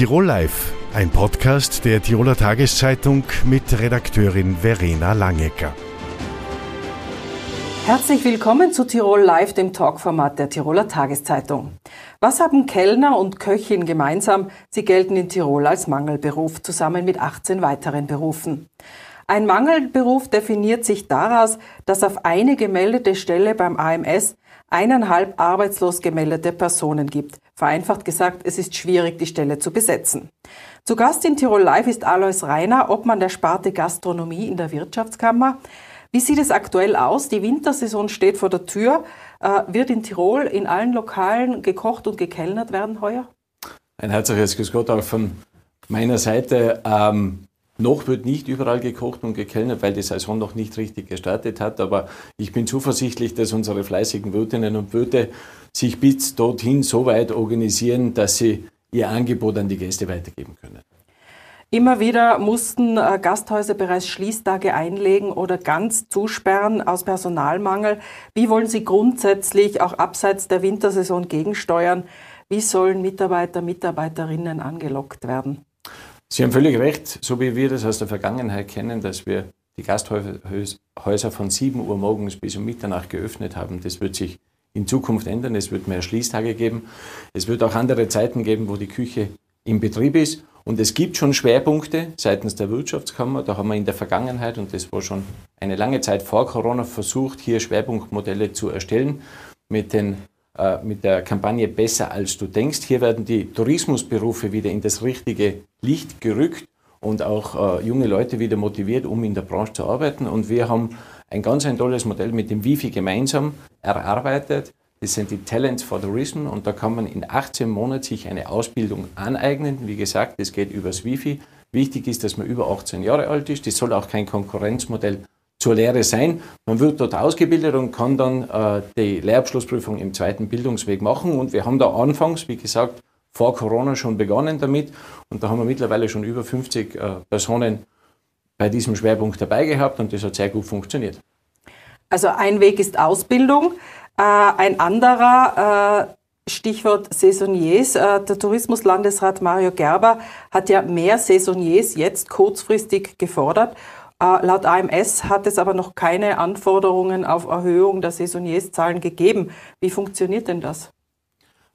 Tirol Live, ein Podcast der Tiroler Tageszeitung mit Redakteurin Verena Langecker. Herzlich willkommen zu Tirol Live, dem Talkformat der Tiroler Tageszeitung. Was haben Kellner und Köchin gemeinsam? Sie gelten in Tirol als Mangelberuf, zusammen mit 18 weiteren Berufen. Ein Mangelberuf definiert sich daraus, dass auf eine gemeldete Stelle beim AMS eineinhalb arbeitslos gemeldete Personen gibt. Vereinfacht gesagt, es ist schwierig, die Stelle zu besetzen. Zu Gast in Tirol Live ist Alois Reiner, Obmann der Sparte Gastronomie in der Wirtschaftskammer. Wie sieht es aktuell aus? Die Wintersaison steht vor der Tür. Äh, wird in Tirol in allen Lokalen gekocht und gekellnert werden heuer? Ein herzliches Grüß Gott auch von meiner Seite. Ähm, noch wird nicht überall gekocht und gekellnert, weil die Saison noch nicht richtig gestartet hat. Aber ich bin zuversichtlich, dass unsere fleißigen Wirtinnen und Wirte sich bis dorthin so weit organisieren, dass sie ihr Angebot an die Gäste weitergeben können. Immer wieder mussten äh, Gasthäuser bereits Schließtage einlegen oder ganz zusperren aus Personalmangel. Wie wollen Sie grundsätzlich auch abseits der Wintersaison gegensteuern? Wie sollen Mitarbeiter, Mitarbeiterinnen angelockt werden? Sie haben völlig recht, so wie wir das aus der Vergangenheit kennen, dass wir die Gasthäuser von 7 Uhr morgens bis um Mitternacht geöffnet haben. Das wird sich in Zukunft ändern. Es wird mehr Schließtage geben. Es wird auch andere Zeiten geben, wo die Küche im Betrieb ist. Und es gibt schon Schwerpunkte seitens der Wirtschaftskammer. Da haben wir in der Vergangenheit, und das war schon eine lange Zeit vor Corona, versucht, hier Schwerpunktmodelle zu erstellen mit den mit der Kampagne Besser als du denkst. Hier werden die Tourismusberufe wieder in das richtige Licht gerückt und auch äh, junge Leute wieder motiviert, um in der Branche zu arbeiten. Und wir haben ein ganz ein tolles Modell mit dem Wifi gemeinsam erarbeitet. Das sind die Talents for Tourism und da kann man in 18 Monaten sich eine Ausbildung aneignen. Wie gesagt, das geht übers Wifi. Wichtig ist, dass man über 18 Jahre alt ist. Das soll auch kein Konkurrenzmodell zur Lehre sein. Man wird dort ausgebildet und kann dann äh, die Lehrabschlussprüfung im zweiten Bildungsweg machen. Und wir haben da anfangs, wie gesagt, vor Corona schon begonnen damit. Und da haben wir mittlerweile schon über 50 äh, Personen bei diesem Schwerpunkt dabei gehabt und das hat sehr gut funktioniert. Also ein Weg ist Ausbildung, äh, ein anderer äh, Stichwort Saisoniers. Äh, der Tourismuslandesrat Mario Gerber hat ja mehr Saisoniers jetzt kurzfristig gefordert. Laut AMS hat es aber noch keine Anforderungen auf Erhöhung der Saisonierszahlen gegeben. Wie funktioniert denn das?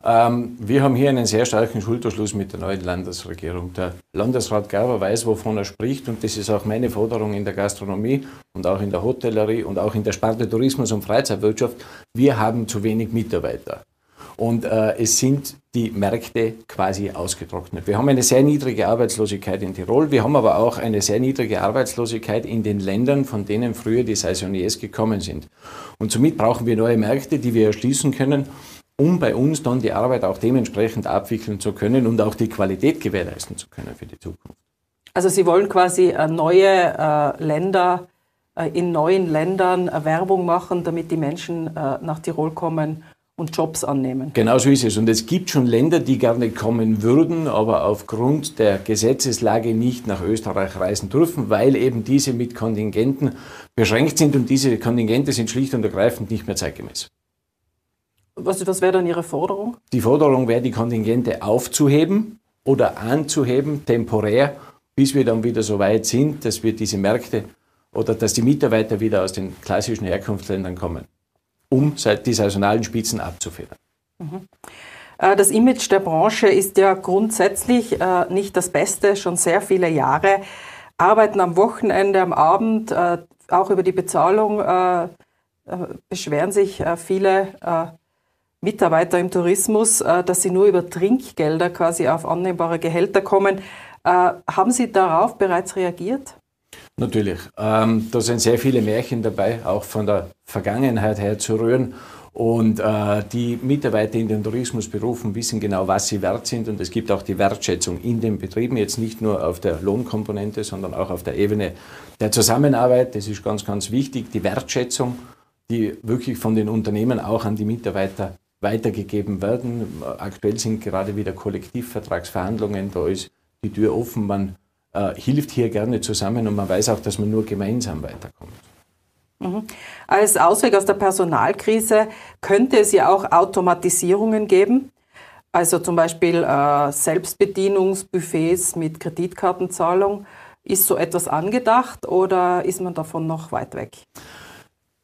Ähm, wir haben hier einen sehr starken Schulterschluss mit der neuen Landesregierung. Der Landesrat Gerber weiß, wovon er spricht und das ist auch meine Forderung in der Gastronomie und auch in der Hotellerie und auch in der Sparte Tourismus und Freizeitwirtschaft. Wir haben zu wenig Mitarbeiter und äh, es sind die Märkte quasi ausgetrocknet. Wir haben eine sehr niedrige Arbeitslosigkeit in Tirol, wir haben aber auch eine sehr niedrige Arbeitslosigkeit in den Ländern, von denen früher die Saisoniers gekommen sind. Und somit brauchen wir neue Märkte, die wir erschließen können, um bei uns dann die Arbeit auch dementsprechend abwickeln zu können und auch die Qualität gewährleisten zu können für die Zukunft. Also Sie wollen quasi äh, neue äh, Länder äh, in neuen Ländern Werbung machen, damit die Menschen nach Tirol kommen und Jobs annehmen. Genau so ist es. Und es gibt schon Länder, die gerne kommen würden, aber aufgrund der Gesetzeslage nicht nach Österreich reisen dürfen, weil eben diese mit Kontingenten beschränkt sind und diese Kontingente sind schlicht und ergreifend nicht mehr zeitgemäß. Was, was wäre dann Ihre Forderung? Die Forderung wäre, die Kontingente aufzuheben oder anzuheben, temporär, bis wir dann wieder so weit sind, dass wir diese Märkte oder dass die Mitarbeiter wieder aus den klassischen Herkunftsländern kommen um die saisonalen Spitzen abzufedern. Mhm. Äh, das Image der Branche ist ja grundsätzlich äh, nicht das Beste, schon sehr viele Jahre. Arbeiten am Wochenende, am Abend, äh, auch über die Bezahlung beschweren sich viele Mitarbeiter im Tourismus, dass sie nur über Trinkgelder quasi auf annehmbare Gehälter kommen. Haben Sie darauf bereits reagiert? Natürlich. Ähm, da sind sehr viele Märchen dabei, auch von der Vergangenheit her zu rühren. Und äh, die Mitarbeiter in den Tourismusberufen wissen genau, was sie wert sind. Und es gibt auch die Wertschätzung in den Betrieben, jetzt nicht nur auf der Lohnkomponente, sondern auch auf der Ebene der Zusammenarbeit. Das ist ganz, ganz wichtig. Die Wertschätzung, die wirklich von den Unternehmen auch an die Mitarbeiter weitergegeben werden. Aktuell sind gerade wieder Kollektivvertragsverhandlungen. Da ist die Tür offen. Man hilft hier gerne zusammen und man weiß auch, dass man nur gemeinsam weiterkommt. Mhm. Als Ausweg aus der Personalkrise könnte es ja auch Automatisierungen geben. Also zum Beispiel äh, Selbstbedienungsbuffets mit Kreditkartenzahlung. Ist so etwas angedacht oder ist man davon noch weit weg?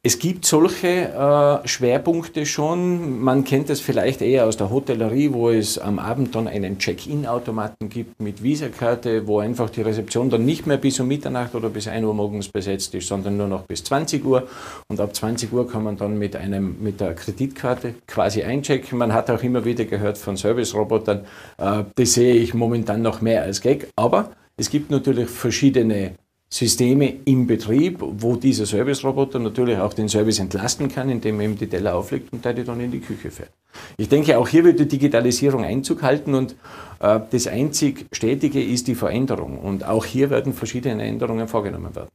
Es gibt solche äh, Schwerpunkte schon. Man kennt es vielleicht eher aus der Hotellerie, wo es am Abend dann einen Check-in-Automaten gibt mit Visakarte, wo einfach die Rezeption dann nicht mehr bis um Mitternacht oder bis 1 Uhr morgens besetzt ist, sondern nur noch bis 20 Uhr. Und ab 20 Uhr kann man dann mit, einem, mit der Kreditkarte quasi einchecken. Man hat auch immer wieder gehört von Service-Robotern. Äh, das sehe ich momentan noch mehr als Gag. Aber es gibt natürlich verschiedene Systeme im Betrieb, wo dieser Service-Roboter natürlich auch den Service entlasten kann, indem er ihm die Teller auflegt und der die dann in die Küche fährt. Ich denke, auch hier wird die Digitalisierung Einzug halten und äh, das einzig Stetige ist die Veränderung. Und auch hier werden verschiedene Änderungen vorgenommen werden.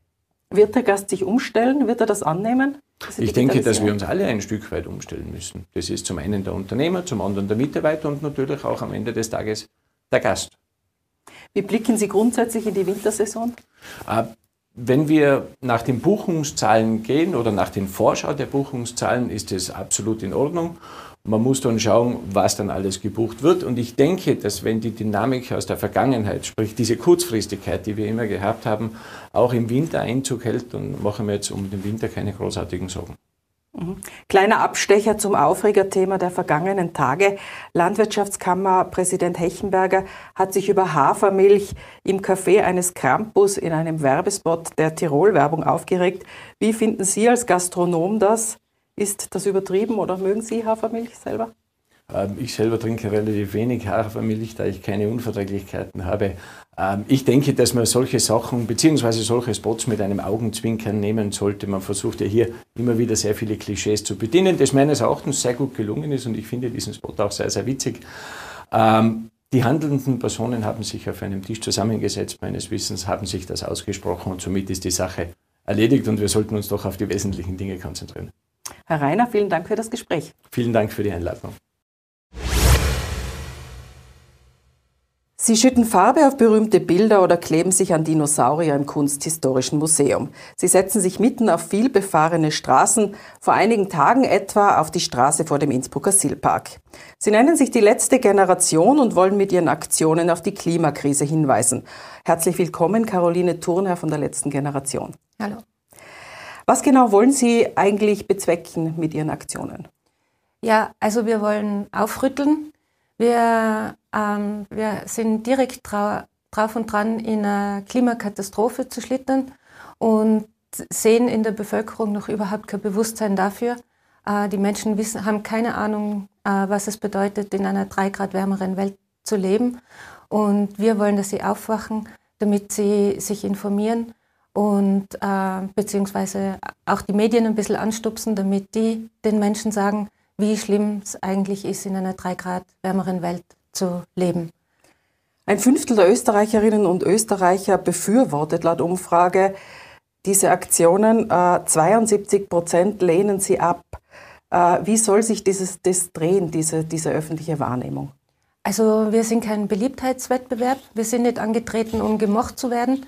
Wird der Gast sich umstellen? Wird er das annehmen? Ich denke, dass wir uns alle ein Stück weit umstellen müssen. Das ist zum einen der Unternehmer, zum anderen der Mitarbeiter und natürlich auch am Ende des Tages der Gast. Wie blicken Sie grundsätzlich in die Wintersaison? Äh, wenn wir nach den Buchungszahlen gehen oder nach den Vorschau der Buchungszahlen, ist es absolut in Ordnung. Man muss dann schauen, was dann alles gebucht wird. Und ich denke, dass wenn die Dynamik aus der Vergangenheit, sprich diese Kurzfristigkeit, die wir immer gehabt haben, auch im Winter Einzug hält, dann machen wir jetzt um den Winter keine großartigen Sorgen. Mhm. Kleiner Abstecher zum Aufregerthema der vergangenen Tage. Landwirtschaftskammerpräsident Hechenberger hat sich über Hafermilch im Café eines Krampus in einem Werbespot der Tirol-Werbung aufgeregt. Wie finden Sie als Gastronom das? Ist das übertrieben oder mögen Sie Hafermilch selber? Ähm, ich selber trinke relativ wenig Hafermilch, da ich keine Unverträglichkeiten habe. Ähm, ich denke, dass man solche Sachen bzw. solche Spots mit einem Augenzwinkern nehmen sollte. Man versucht ja hier immer wieder sehr viele Klischees zu bedienen, das meines Erachtens sehr gut gelungen ist und ich finde diesen Spot auch sehr, sehr witzig. Ähm, die handelnden Personen haben sich auf einem Tisch zusammengesetzt, meines Wissens haben sich das ausgesprochen und somit ist die Sache erledigt und wir sollten uns doch auf die wesentlichen Dinge konzentrieren. Herr Reiner, vielen Dank für das Gespräch. Vielen Dank für die Einladung. Sie schütten Farbe auf berühmte Bilder oder kleben sich an Dinosaurier im Kunsthistorischen Museum. Sie setzen sich mitten auf vielbefahrene Straßen, vor einigen Tagen etwa auf die Straße vor dem Innsbrucker Silpark. Sie nennen sich die letzte Generation und wollen mit ihren Aktionen auf die Klimakrise hinweisen. Herzlich willkommen, Caroline Thurnherr von der letzten Generation. Hallo. Was genau wollen Sie eigentlich bezwecken mit Ihren Aktionen? Ja, also wir wollen aufrütteln. Wir ähm, wir sind direkt drauf und dran, in eine Klimakatastrophe zu schlittern und sehen in der Bevölkerung noch überhaupt kein Bewusstsein dafür. Äh, die Menschen wissen, haben keine Ahnung, äh, was es bedeutet, in einer drei Grad wärmeren Welt zu leben. Und wir wollen, dass sie aufwachen, damit sie sich informieren und äh, beziehungsweise auch die Medien ein bisschen anstupsen, damit die den Menschen sagen, wie schlimm es eigentlich ist, in einer drei Grad wärmeren Welt zu leben. Ein Fünftel der Österreicherinnen und Österreicher befürwortet laut Umfrage diese Aktionen. 72 äh, Prozent lehnen sie ab. Äh, wie soll sich dieses, das drehen, diese, diese öffentliche Wahrnehmung? Also wir sind kein Beliebtheitswettbewerb. Wir sind nicht angetreten, um gemocht zu werden.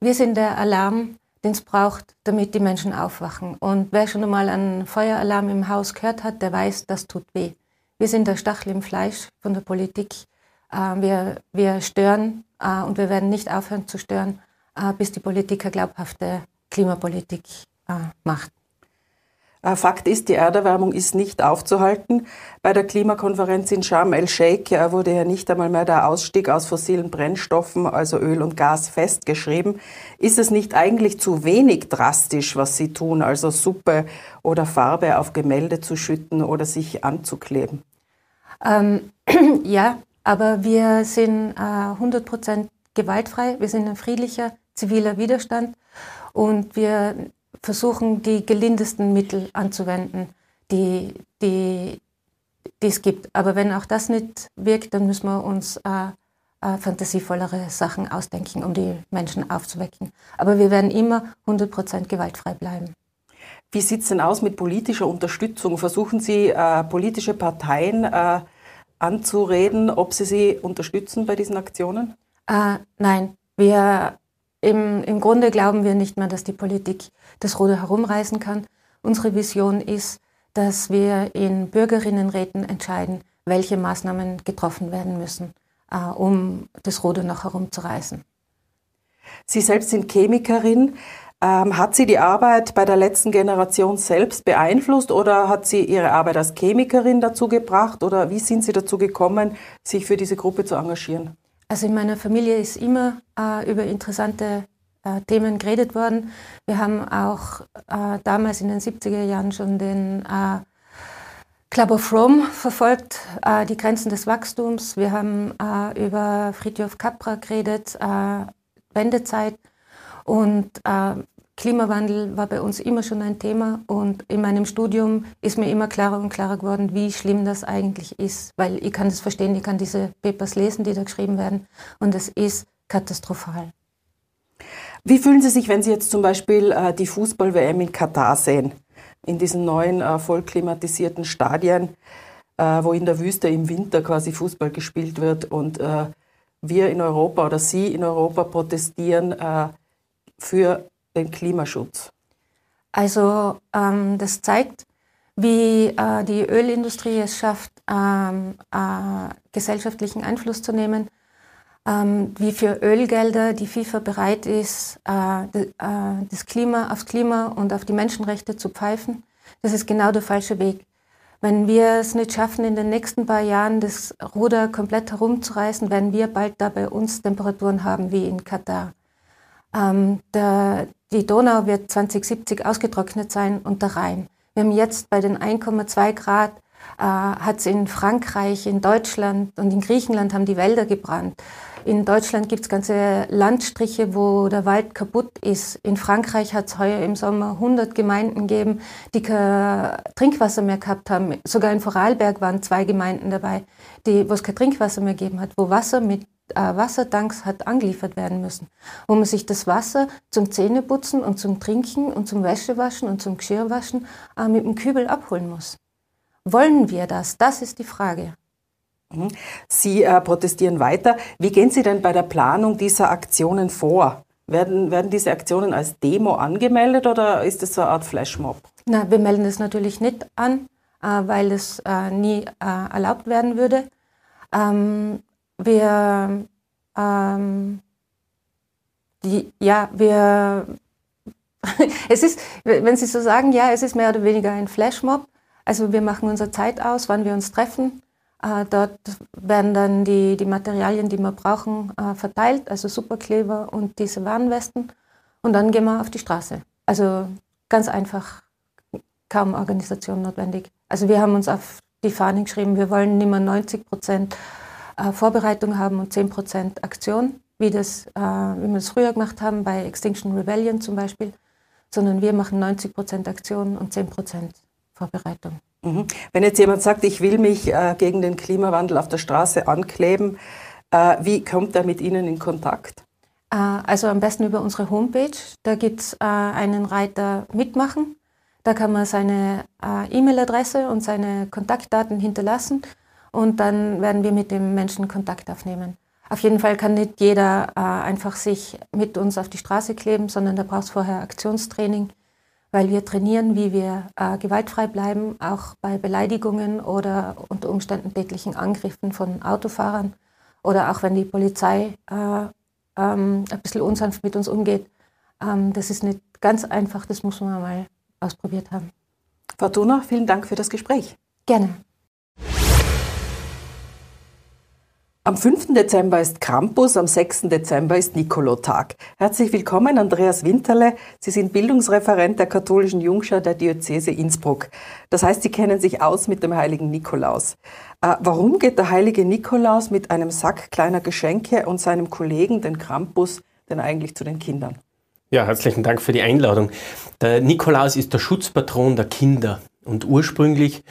Wir sind der Alarm, den es braucht, damit die Menschen aufwachen. Und wer schon einmal einen Feueralarm im Haus gehört hat, der weiß, das tut weh. Wir sind der Stachel im Fleisch von der Politik. Äh, wir, wir stören äh, und wir werden nicht aufhören zu stören, äh, bis die Politik eine glaubhafte Klimapolitik macht. Fakt ist, die Erderwärmung ist nicht aufzuhalten. Bei der Klimakonferenz in Sharm el-Sheikh wurde ja nicht einmal mehr der Ausstieg aus fossilen Brennstoffen, also Öl und Gas, festgeschrieben. Ist es nicht eigentlich zu wenig drastisch, was Sie tun, also Suppe oder Farbe auf Gemälde zu schütten oder sich anzukleben? Ähm, ja, aber wir sind äh, 100% gewaltfrei. Wir sind ein friedlicher, ziviler Widerstand und wir versuchen, die gelindesten Mittel anzuwenden, die, die, die es gibt. Aber wenn auch das nicht wirkt, dann müssen wir uns äh, äh, fantasievollere Sachen ausdenken, um die Menschen aufzuwecken. Aber wir werden immer 100% gewaltfrei bleiben. Wie sieht es denn aus mit politischer Unterstützung? Versuchen Sie, äh, politische Parteien äh, anzureden, ob sie sie unterstützen bei diesen Aktionen? Äh, nein, wir im, im Grunde glauben wir nicht mehr, dass die Politik das Ruder herumreißen kann. Unsere Vision ist, dass wir in Bürgerinnenräten entscheiden, welche Maßnahmen getroffen werden müssen, äh, um das Ruder noch herumzureißen. Sie selbst sind Chemikerin. Ähm, hat sie die Arbeit bei der letzten Generation selbst beeinflusst oder hat sie ihre Arbeit als Chemikerin dazu gebracht oder wie sind Sie dazu gekommen, sich für diese Gruppe zu engagieren? Also in meiner Familie ist immer äh, über interessante äh, Themen geredet worden. Wir haben auch äh, damals in den 70er Jahren schon den äh, Club of Rome verfolgt, äh, die Grenzen des Wachstums. Wir haben äh, über Friedhof Capra geredet, Wendezeit. Und äh, Klimawandel war bei uns immer schon ein Thema und in meinem Studium ist mir immer klarer und klarer geworden, wie schlimm das eigentlich ist, weil ich kann das verstehen, ich kann diese Papers lesen, die da geschrieben werden und es ist katastrophal. Wie fühlen Sie sich, wenn Sie jetzt zum Beispiel äh, die Fußball-WM in Katar sehen, in diesen neuen äh, voll Stadien, äh, wo in der Wüste im Winter quasi Fußball gespielt wird und äh, wir in Europa oder Sie in Europa protestieren äh, für den Klimaschutz? Also ähm, das zeigt, wie äh, die Ölindustrie es schafft, ähm, äh, gesellschaftlichen Einfluss zu nehmen, ähm, wie für Ölgelder die FIFA bereit ist, äh, äh, das Klima aufs Klima und auf die Menschenrechte zu pfeifen. Das ist genau der falsche Weg. Wenn wir es nicht schaffen, in den nächsten paar Jahren das Ruder komplett herumzureißen, werden wir bald da bei uns Temperaturen haben wie in Katar. Ähm, der, die Donau wird 2070 ausgetrocknet sein und der Rhein. Wir haben jetzt bei den 1,2 Grad, äh, hat es in Frankreich, in Deutschland und in Griechenland haben die Wälder gebrannt. In Deutschland gibt es ganze Landstriche, wo der Wald kaputt ist. In Frankreich hat es heuer im Sommer 100 Gemeinden gegeben, die kein Trinkwasser mehr gehabt haben. Sogar in Vorarlberg waren zwei Gemeinden dabei, wo es kein Trinkwasser mehr gegeben hat, wo Wasser mit äh, Wassertanks hat angeliefert werden müssen, wo man sich das Wasser zum Zähneputzen und zum Trinken und zum Wäschewaschen und zum Geschirrwaschen äh, mit dem Kübel abholen muss. Wollen wir das? Das ist die Frage. Mhm. Sie äh, protestieren weiter. Wie gehen Sie denn bei der Planung dieser Aktionen vor? Werden, werden diese Aktionen als Demo angemeldet oder ist es so eine Art Flashmob? Na, wir melden es natürlich nicht an, äh, weil es äh, nie äh, erlaubt werden würde. Ähm, wir, ähm, die, ja, wir, es ist, wenn Sie so sagen, ja, es ist mehr oder weniger ein Flashmob. Also wir machen unsere Zeit aus, wann wir uns treffen. Äh, dort werden dann die, die Materialien, die wir brauchen, äh, verteilt, also Superkleber und diese Warnwesten. Und dann gehen wir auf die Straße. Also ganz einfach, kaum Organisation notwendig. Also wir haben uns auf die Fahne geschrieben, wir wollen nicht mehr 90 Prozent äh, Vorbereitung haben und 10 Prozent Aktion, wie, das, wie wir das früher gemacht haben, bei Extinction Rebellion zum Beispiel, sondern wir machen 90 Prozent Aktion und 10 Prozent Vorbereitung. Mhm. Wenn jetzt jemand sagt, ich will mich äh, gegen den Klimawandel auf der Straße ankleben, äh, wie kommt er mit Ihnen in Kontakt? Äh, also am besten über unsere Homepage. Da gibt es äh, einen Reiter Mitmachen. Da kann man seine äh, E-Mail-Adresse und seine Kontaktdaten hinterlassen und dann werden wir mit dem Menschen Kontakt aufnehmen. Auf jeden Fall kann nicht jeder äh, einfach sich mit uns auf die Straße kleben, sondern da braucht es vorher Aktionstraining weil wir trainieren, wie wir äh, gewaltfrei bleiben, auch bei Beleidigungen oder unter Umständen täglichen Angriffen von Autofahrern oder auch wenn die Polizei äh, ähm, ein bisschen unsanft mit uns umgeht. Ähm, das ist nicht ganz einfach, das muss man mal ausprobiert haben. Frau Thunach, vielen Dank für das Gespräch. Gerne. Am 5. Dezember ist Krampus, am 6. Dezember ist Nikolotag. Herzlich willkommen, Andreas Winterle. Sie sind Bildungsreferent der katholischen Jungschar der Diözese Innsbruck. Das heißt, Sie kennen sich aus mit dem heiligen Nikolaus. Äh, warum geht der heilige Nikolaus mit einem Sack kleiner Geschenke und seinem Kollegen, den Krampus, denn eigentlich zu den Kindern? Ja, herzlichen Dank für die Einladung. Der Nikolaus ist der Schutzpatron der Kinder und ursprünglich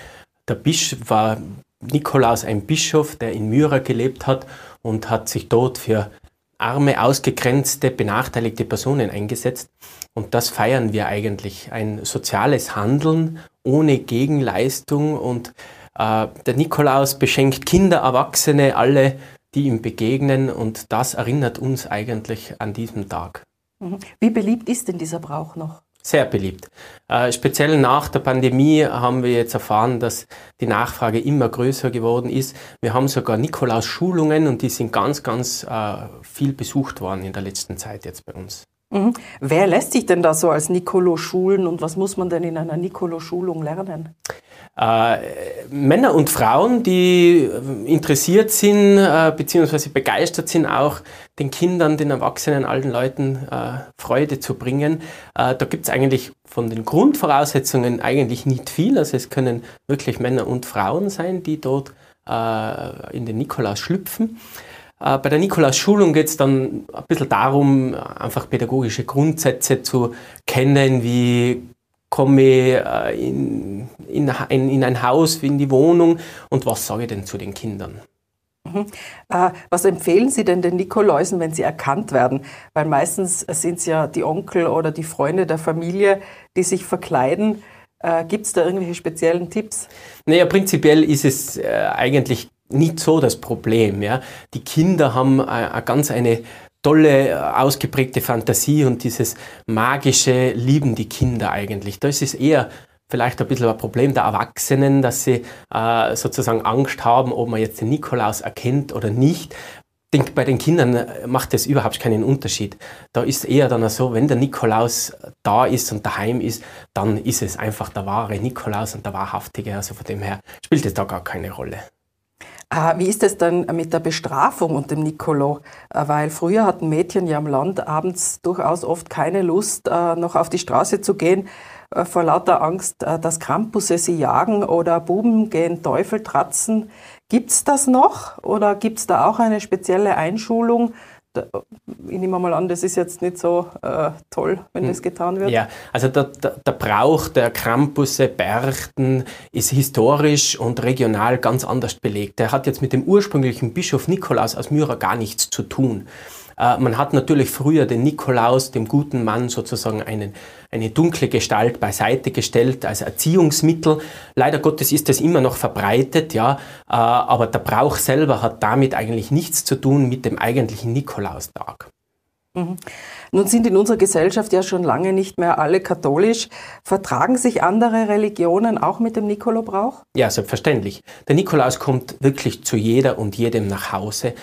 der Bischof war Nikolaus ein Bischof, der in Myra gelebt hat und hat sich dort für arme, ausgegrenzte, benachteiligte Personen eingesetzt. Und das feiern wir eigentlich. Ein soziales Handeln ohne Gegenleistung. Und äh, der Nikolaus beschenkt Kinder, Erwachsene, alle, die ihm begegnen. Und das erinnert uns eigentlich an diesem Tag. Mhm. Wie beliebt ist denn dieser Brauch noch? Sehr beliebt. Äh, speziell nach der Pandemie haben wir jetzt erfahren, dass die Nachfrage immer größer geworden ist. Wir haben sogar Nikolaus-Schulungen und die sind ganz, ganz äh, viel besucht worden in der letzten Zeit jetzt bei uns. Mhm. Wer lässt sich denn da so als Nikolo schulen und was muss man denn in einer Nikolo-Schulung lernen? Äh, Männer und Frauen, die äh, interessiert sind äh, bzw. begeistert sind, auch den Kindern, den Erwachsenen, allen Leuten äh, Freude zu bringen. Äh, da gibt es eigentlich von den Grundvoraussetzungen eigentlich nicht viel. Also es können wirklich Männer und Frauen sein, die dort äh, in den Nikolaus schlüpfen. Bei der Nikolaus-Schulung geht es dann ein bisschen darum, einfach pädagogische Grundsätze zu kennen, wie komme äh, in, in, in ein Haus, in die Wohnung und was sage ich denn zu den Kindern? Mhm. Äh, was empfehlen Sie denn den Nikoläusen, wenn sie erkannt werden? Weil meistens sind es ja die Onkel oder die Freunde der Familie, die sich verkleiden. Gibt es da irgendwelche speziellen Tipps? Naja, prinzipiell ist es eigentlich nicht so das Problem. Ja. Die Kinder haben äh, ganz eine tolle, ausgeprägte Fantasie und dieses magische lieben die Kinder eigentlich. Da ist es eher vielleicht ein bisschen ein Problem der Erwachsenen, dass sie äh, sozusagen Angst haben, ob man jetzt den Nikolaus erkennt oder nicht. Ich denke, bei den Kindern äh, macht das überhaupt keinen Unterschied. Da ist eher dann so, wenn der Nikolaus da ist und daheim ist, dann ist es einfach der wahre Nikolaus und der wahrhaftige. Also von dem her spielt es da gar keine Rolle. Ah, wie ist es dann mit der Bestrafung und dem Nicolo? Äh, weil früher hatten Mädchen ja am Land abends durchaus oft keine Lust, äh, noch auf die Straße zu gehen, vor lauter Angst, dass Krampusse sie jagen oder Buben gehen Teufel tratzen. Gibt's das noch oder gibt's da auch eine spezielle Einschulung? Ich nehme mal an, das ist jetzt nicht so äh, toll, wenn hm. das getan wird. Ja, also der, der, der Brauch der Krampusse, Berchten ist historisch und regional ganz anders belegt. Der hat jetzt mit dem ursprünglichen Bischof Nikolaus aus Myra gar nichts zu tun. Äh, man hat natürlich früher den Nikolaus, dem guten Mann, sozusagen einen, eine dunkle Gestalt beiseite gestellt als Erziehungsmittel. Leider Gottes ist das immer noch verbreitet, ja, äh, aber der Brauch selber hat damit eigentlich nichts zu tun mit dem eigentlichen Nikolaustag. Mhm. Nun sind in unserer Gesellschaft ja schon lange nicht mehr alle katholisch. Vertragen sich andere Religionen auch mit dem Nikolobrauch? Ja, selbstverständlich. Der Nikolaus kommt wirklich zu jeder und jedem nach Hause.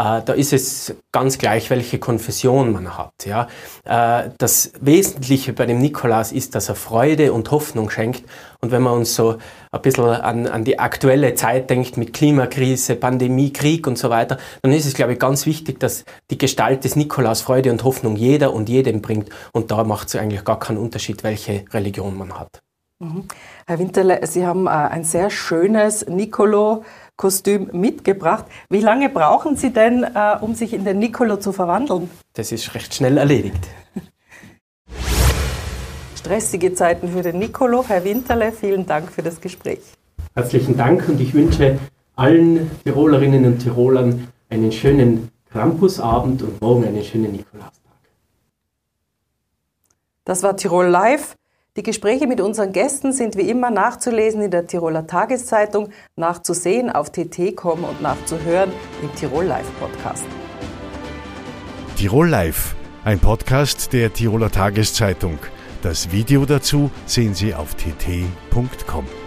Äh, da ist es ganz gleich, welche Konfession man hat. Ja. Äh, das Wesentliche bei dem Nikolaus ist, dass er Freude und Hoffnung schenkt. Und wenn man uns so ein bisschen an, an die aktuelle Zeit denkt mit Klimakrise, Pandemie, Krieg und so weiter, dann ist es, glaube ich, ganz wichtig, dass die Gestalt des Nikolaus Freude und Hoffnung jeder und jedem bringt. Und da macht es eigentlich gar keinen Unterschied, welche Religion man hat. Mhm. Herr Winterle, Sie haben äh, ein sehr schönes Nicolo Kostüm mitgebracht. Wie lange brauchen Sie denn, äh, um sich in den Nicolo zu verwandeln? Das ist recht schnell erledigt. Stressige Zeiten für den Nicolo. Herr Winterle, vielen Dank für das Gespräch. Herzlichen Dank und ich wünsche allen Tirolerinnen und Tirolern einen schönen Krampusabend und morgen einen schönen Nikolaustag. Das war Tirol Live. Die Gespräche mit unseren Gästen sind wie immer nachzulesen in der Tiroler Tageszeitung, nachzusehen auf tt.com und nachzuhören im Tirol Live Podcast. Tirol Live, ein Podcast der Tiroler Tageszeitung. Das Video dazu sehen Sie auf tt.com.